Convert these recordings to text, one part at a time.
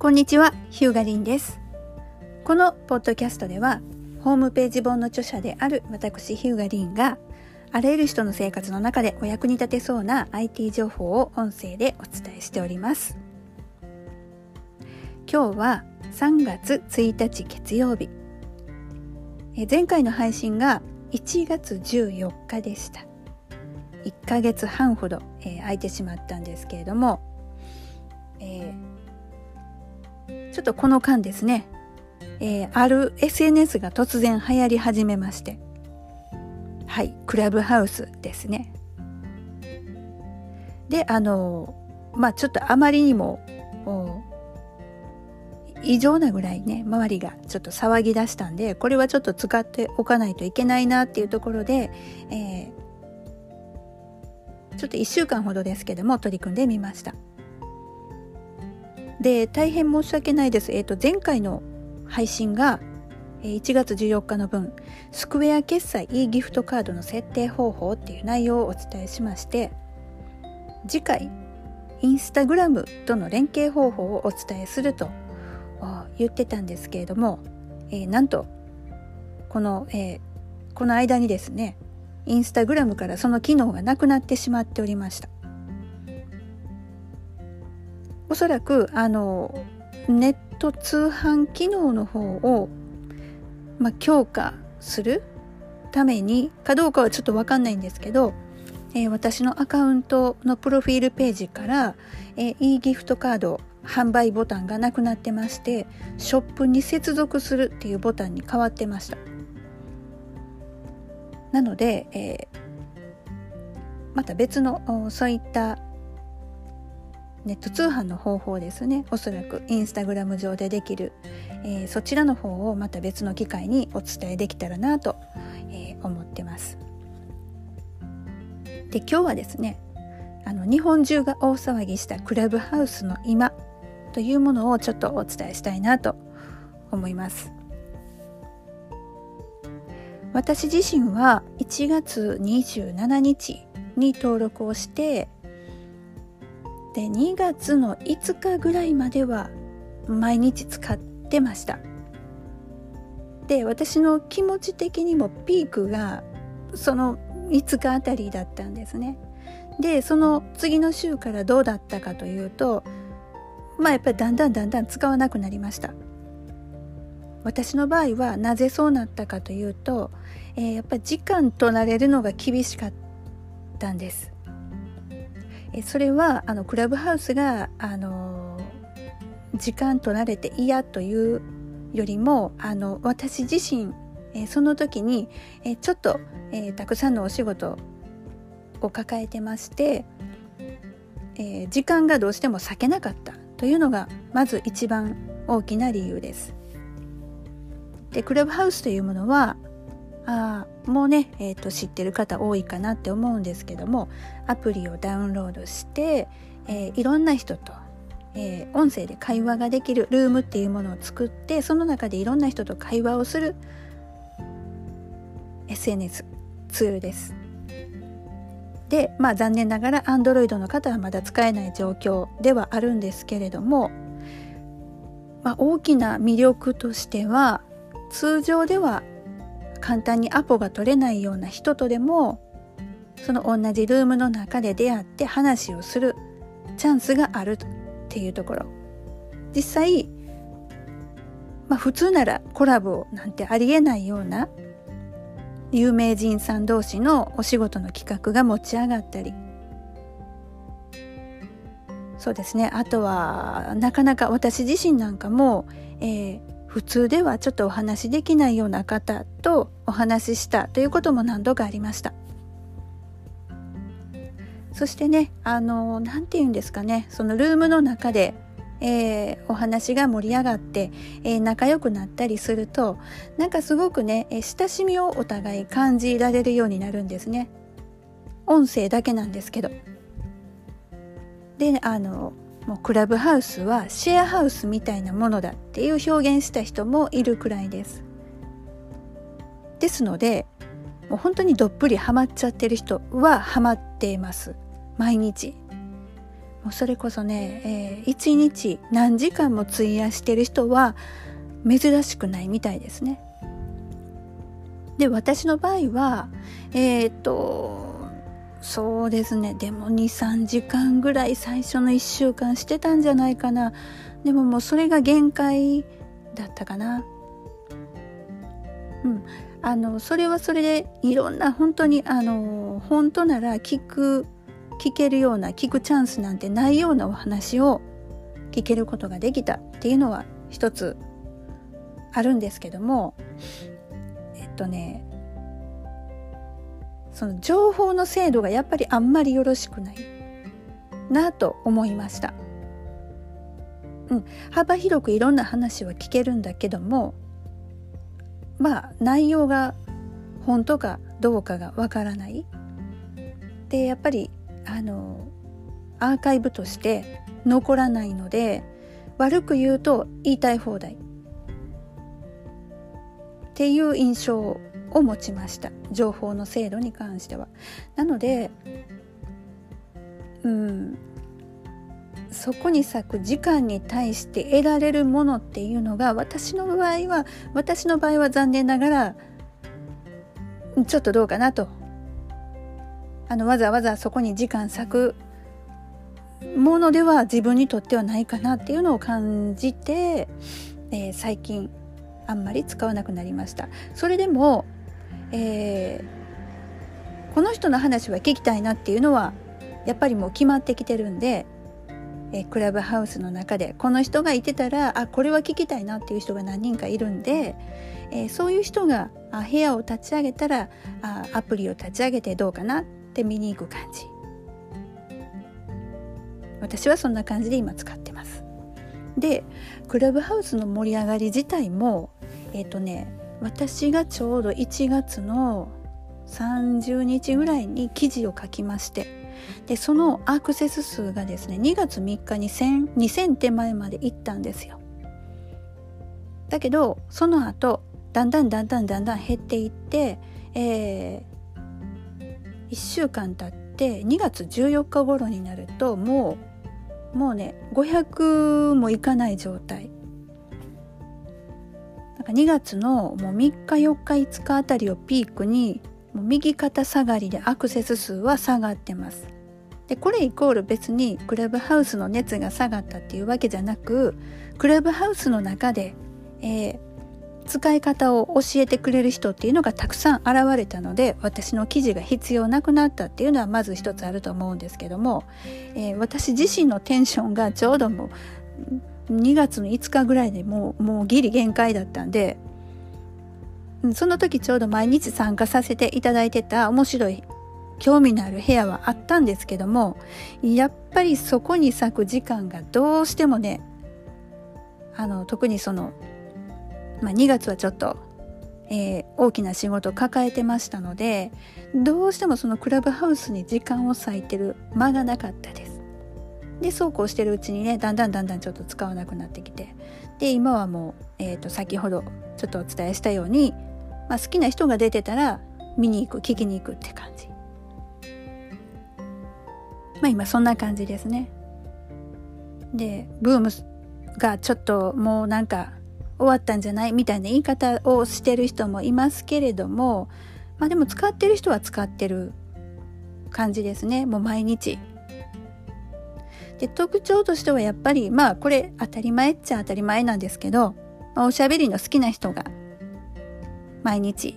こんにちは、ヒューガリンです。このポッドキャストでは、ホームページ本の著者である私ヒューガリンが、あらゆる人の生活の中でお役に立てそうな IT 情報を音声でお伝えしております。今日は3月1日月曜日。え前回の配信が1月14日でした。1ヶ月半ほど、えー空いてしまったんですけれども、えーちょっとこの間ですね、えーある SNS が突然流行り始めまして。はいクラブハウスですね。であのまあちょっとあまりにも異常なぐらいね周りがちょっと騒ぎ出したんでこれはちょっと使っておかないといけないなっていうところで、えーちょっと1週間ほどですけども取り組んでみました。で大変申し訳ないです。えっ、と前回の配信が1月14日の分スクエア決済 e ギフトカードの設定方法っていう内容をお伝えしまして次回インスタグラムとの連携方法をお伝えすると言ってたんですけれども、えーなんとこの、えーこの間にですねインスタグラムからその機能がなくなってしまっておりました。おそらくあのネット通販機能の方を、まあ、強化するためにかどうかはちょっと分かんないんですけど、えー私のアカウントのプロフィールページから、えー e ギフトカード販売ボタンがなくなってましてショップに接続するっていうボタンに変わってました。なので、えーまた別のそういったネット通販の方法ですね。おそらくインスタグラム上でできる、えーそちらの方をまた別の機会にお伝えできたらなと、えー思ってます。で今日はですねあの日本中が大騒ぎしたクラブハウスの今というものをちょっとお伝えしたいなと思います。私自身は1月27日に登録をしてで2月の5日ぐらいまでは毎日使ってました。で私の気持ち的にもピークがその5日あたりだったんですね。でその次の週からどうだったかというとまあやっぱりだんだんだんだん使わなくなりました。私の場合はなぜそうなったかというと、えーやっぱり時間となれるのが厳しかったんです。それはあのクラブハウスがあの時間となれて嫌というよりもあの私自身その時にえちょっと、えたくさんのお仕事を抱えてまして、え時間がどうしても割けなかったというのがまず一番大きな理由です。でクラブハウスというものはあもうね、えー、と知ってる方多いかなって思うんですけどもアプリをダウンロードして、えーいろんな人と、えー音声で会話ができるルームっていうものを作ってその中でいろんな人と会話をする SNS ツールです。でまあ残念ながら Android の方はまだ使えない状況ではあるんですけれども、まあ、大きな魅力としては通常では簡単にアポが取れないような人とでもその同じルームの中で出会って話をするチャンスがあるっていうところ。実際、まあ、普通ならコラボなんてありえないような有名人さん同士のお仕事の企画が持ち上がったり。そうですね。あとはなかなか私自身なんかも、えー普通ではちょっとお話しできないような方とお話ししたということも何度かありました。そしてねあの何て言うんですかね。そのルームの中で、えーお話が盛り上がって、えー仲良くなったりするとなんかすごくね、親しみをお互い感じられるようになるんですね。音声だけなんですけど。であのもうクラブハウスはシェアハウスみたいなものだっていう表現した人もいるくらいです。ですのでもう本当にどっぷりハマっちゃってる人はハマっています毎日。もうそれこそね、えー、1日何時間も費やしてる人は珍しくないみたいですね。で私の場合はえー、っとそうですね。でも23時間ぐらい最初の1週間してたんじゃないかな。でももうそれが限界だったかな。うん。あのそれはそれでいろんな本当にあの本当なら聞く聞けるような聞くチャンスなんてないようなお話を聞けることができたっていうのは一つあるんですけども。えっとねその情報の精度がやっぱりあんまりよろしくないなと思いました。うん、幅広くいろんな話は聞けるんだけどもまあ内容が本当かどうかがわからない。でやっぱりあのアーカイブとして残らないので悪く言うと言いたい放題。っていう印象を持ちました。情報の精度に関しては。なのでうん。そこに咲く時間に対して得られるものっていうのが私の場合は私の場合は残念ながらちょっとどうかなと。あのわざわざそこに時間割くものでは自分にとってはないかなっていうのを感じて、えー、最近あんまり使わなくなりました。それでも、えー、この人の話は聞きたいなっていうのはやっぱりもう決まってきてるんでえクラブハウスの中でこの人がいてたらあこれは聞きたいなっていう人が何人かいるんで、えー、そういう人があ部屋を立ち上げたらあアプリを立ち上げてどうかなって見に行く感じ。私はそんな感じで今使ってます。でクラブハウスの盛り上がり自体もえっ、ー、とね私がちょうど1月の30日ぐらいに記事を書きましてでそのアクセス数がですね2月3日に 1000, 2000手前まで行ったんですよ。だけどその後だんだんだんだんだんだん減っていって、えー、1週間経って2月14日頃になるともうもうね500もいかない状態。2月のもう3日4日5日あたりをピークにもう右肩下がりでアクセス数は下がってます。でこれイコール別にクラブハウスの熱が下がったっていうわけじゃなくクラブハウスの中で、えー、使い方を教えてくれる人っていうのがたくさん現れたので私の記事が必要なくなったっていうのはまず一つあると思うんですけども、えー、私自身のテンションがちょうどもう2月の5日ぐらいでもうもうギリ限界だったんでその時ちょうど毎日参加させていただいてた面白い興味のある部屋はあったんですけどもやっぱりそこに咲く時間がどうしてもねあの特にその、まあ、2月はちょっと、えー、大きな仕事を抱えてましたのでどうしてもそのクラブハウスに時間を割いてる間がなかったです。でそうこうしてるうちにねだんだんだんだんちょっと使わなくなってきて。で今はもう、えーと先ほどちょっとお伝えしたようにまあ、好きな人が出てたら見に行く聞きに行くって感じ。まあ今そんな感じですね。でブームがちょっともうなんか終わったんじゃないみたいな言い方をしてる人もいますけれどもまあでも使ってる人は使ってる感じですね。もう毎日。で特徴としてはやっぱりまあこれ当たり前っちゃ当たり前なんですけど、まあ、おしゃべりの好きな人が毎日、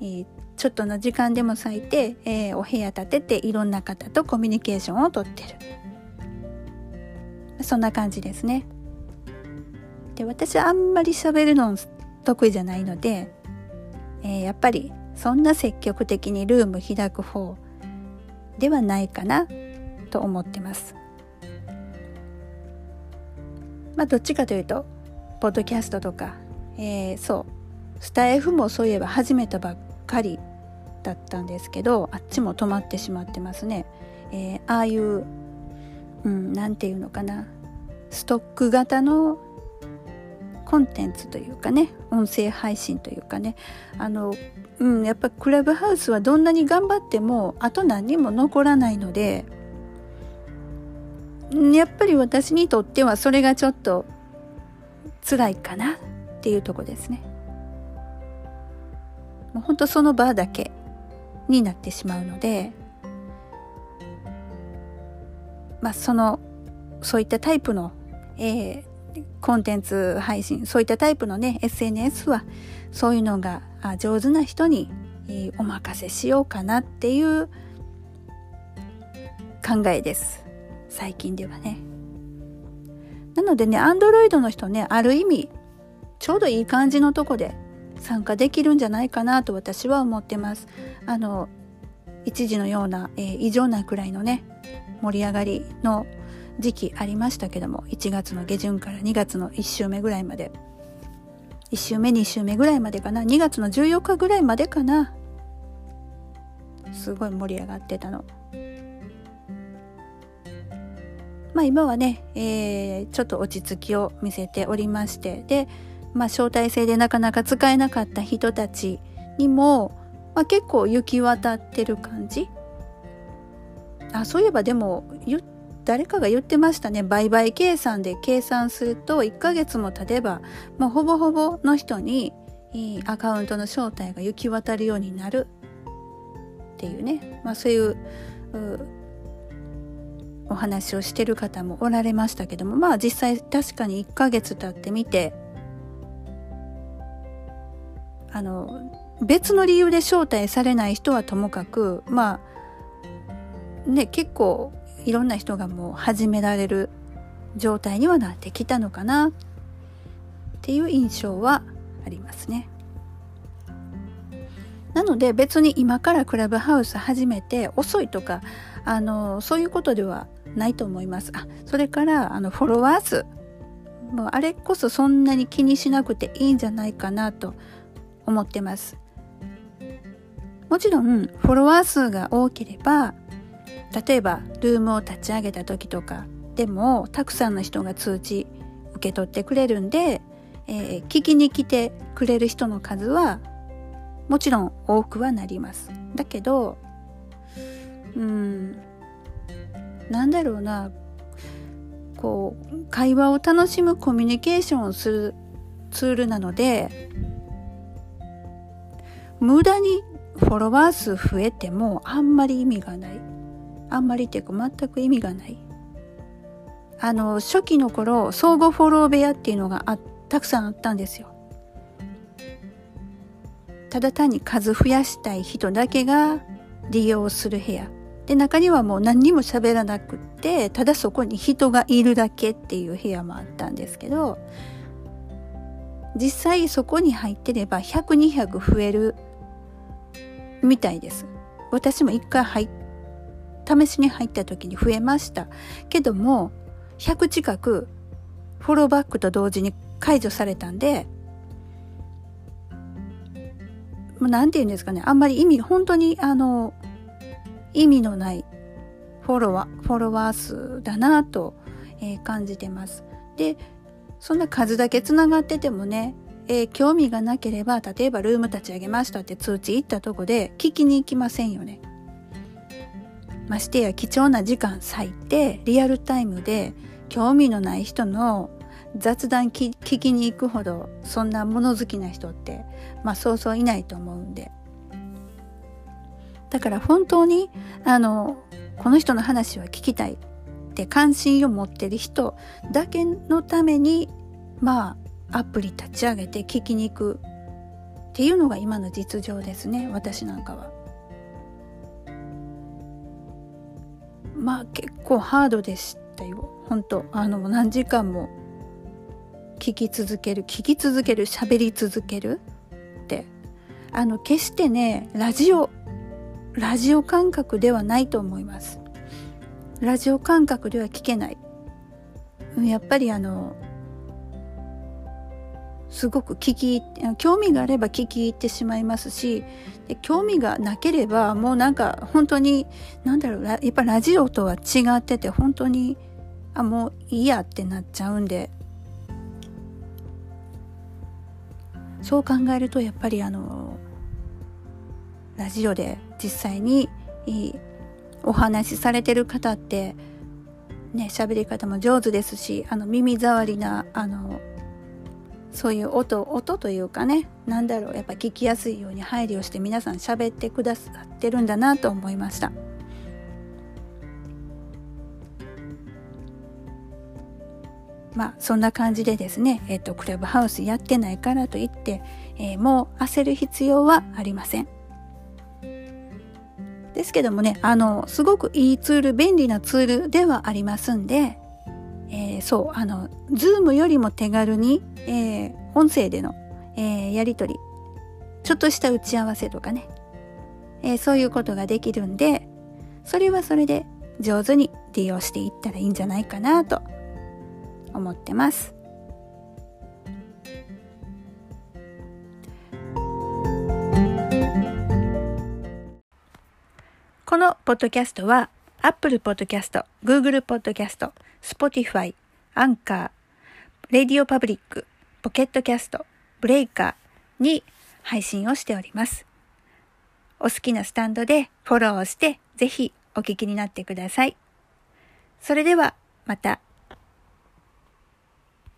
えー、ちょっとの時間でも割いて、えー、お部屋建てていろんな方とコミュニケーションをとってる。そんな感じですね。で私はあんまり喋るの得意じゃないので、えー、やっぱりそんな積極的にルーム開く方ではないかなと思ってます。まあどっちかというとポッドキャストとか、えー、そう。スタイフもそういえば始めたばっかりだったんですけどあっちも止まってしまってますね、えー、ああいううん何て言うのかな。ストック型のコンテンツというかね音声配信というかね。あの、うん、やっぱクラブハウスはどんなに頑張ってもあと何にも残らないのでやっぱり私にとってはそれがちょっと辛いかなっていうとこですね。もうほんとその場だけになってしまうのでまあそのそういったタイプの、えー、コンテンツ配信そういったタイプのね SNS はそういうのが上手な人に、えー、お任せしようかなっていう考えです最近ではね。なのでねアンドロイドの人ねある意味ちょうどいい感じのとこで参加できるんじゃないかなと私は思ってます。あの一時のような、えー、異常なくらいのね盛り上がりの時期ありましたけども1月の下旬から2月の1週目ぐらいまで。1週目2週目ぐらいまでかな。2月の14日ぐらいまでかな。すごい盛り上がってたの。まあ今はね、えー、ちょっと落ち着きを見せておりましてでまあ招待制でなかなか使えなかった人たちにも、まあ、結構行き渡ってる感じ。あそういえばでも誰かが言ってましたね。売買計算で計算すると1ヶ月も経てばもうほぼほぼの人にアカウントの正体が行き渡るようになるっていうね、まあ、そういうお話をしてる方もおられましたけどもまあ実際確かに1ヶ月経ってみてあの別の理由で招待されない人はともかくまあね結構いろんな人がもう始められる状態にはなってきたのかなっていう印象はありますね。なので別に今からクラブハウス始めて遅いとかあのそういうことではないと思います。あそれからあのフォロワー数もうあれこそそんなに気にしなくていいんじゃないかなと思ってます。もちろんフォロワー数が多ければ例えばルームを立ち上げた時とかでもたくさんの人が通知受け取ってくれるんで、えー、聞きに来てくれる人の数はもちろん多くはなります。だけどうんなんだろうなこう会話を楽しむコミュニケーションをするツールなので無駄にフォロワー数増えてもあんまり意味がない。あんまりっていうか全く意味がない。あの、初期の頃、相互フォロー部屋っていうのがあたくさんあったんですよ。ただ単に数増やしたい人だけが利用する部屋。で、中にはもう何にも喋らなくって、ただそこに人がいるだけっていう部屋もあったんですけど、実際そこに入ってれば100、200増えるみたいです。私も一回入試しに入った時に増えましたけども100近くフォローバックと同時に解除されたんで何て言うんですかねあんまり意味本当にあの意味のないフォロワーフォロワー数だなと、えー、感じてますでそんな数だけつながっててもねえー、興味がなければ例えばルーム立ち上げましたって通知行ったとこで聞きに行きませんよね。ましてや貴重な時間割いてリアルタイムで興味のない人の雑談聞きに行くほどそんな物好きな人ってまあそうそういないと思うんでだから本当にあのこの人の話は聞きたいって関心を持ってる人だけのためにまあアプリ立ち上げて聞きに行くっていうのが今の実情ですね私なんかは。まあ結構ハードでしたよ本当あの何時間も聞き続ける聞き続ける喋り続けるって。あの決してねラジオラジオ感覚ではないと思います。ラジオ感覚では聞けない。やっぱりあのすごく聞き興味があれば聞き入ってしまいますしで興味がなければもうなんか本当になんだろうやっぱラジオとは違ってて本当にあもういいやってなっちゃうんで。そう考えるとやっぱりあのラジオで実際にお話しされてる方ってね喋り方も上手ですしあの耳障りなあのそういう音音というかね何だろうやっぱ聞きやすいように配慮して皆さん喋ってくださってるんだなと思いました。まあそんな感じでですね、えっ、とクラブハウスやってないからといって、えー、もう焦る必要はありません。ですけどもね、あの、すごくいいツール、便利なツールではありますんで、えー、そう、あの、ズームよりも手軽に、えー、音声での、えー、やりとり、ちょっとした打ち合わせとかね、えそういうことができるんで、それはそれで上手に利用していったらいいんじゃないかなと思ってます。このポッドキャストは Apple Podcast、Google Podcast、Spotify、Anchor、Radio Public、Pocket Cast、Breaker に配信をしております。お好きなスタンドでフォローをしてぜひお聞きになってください。それではまた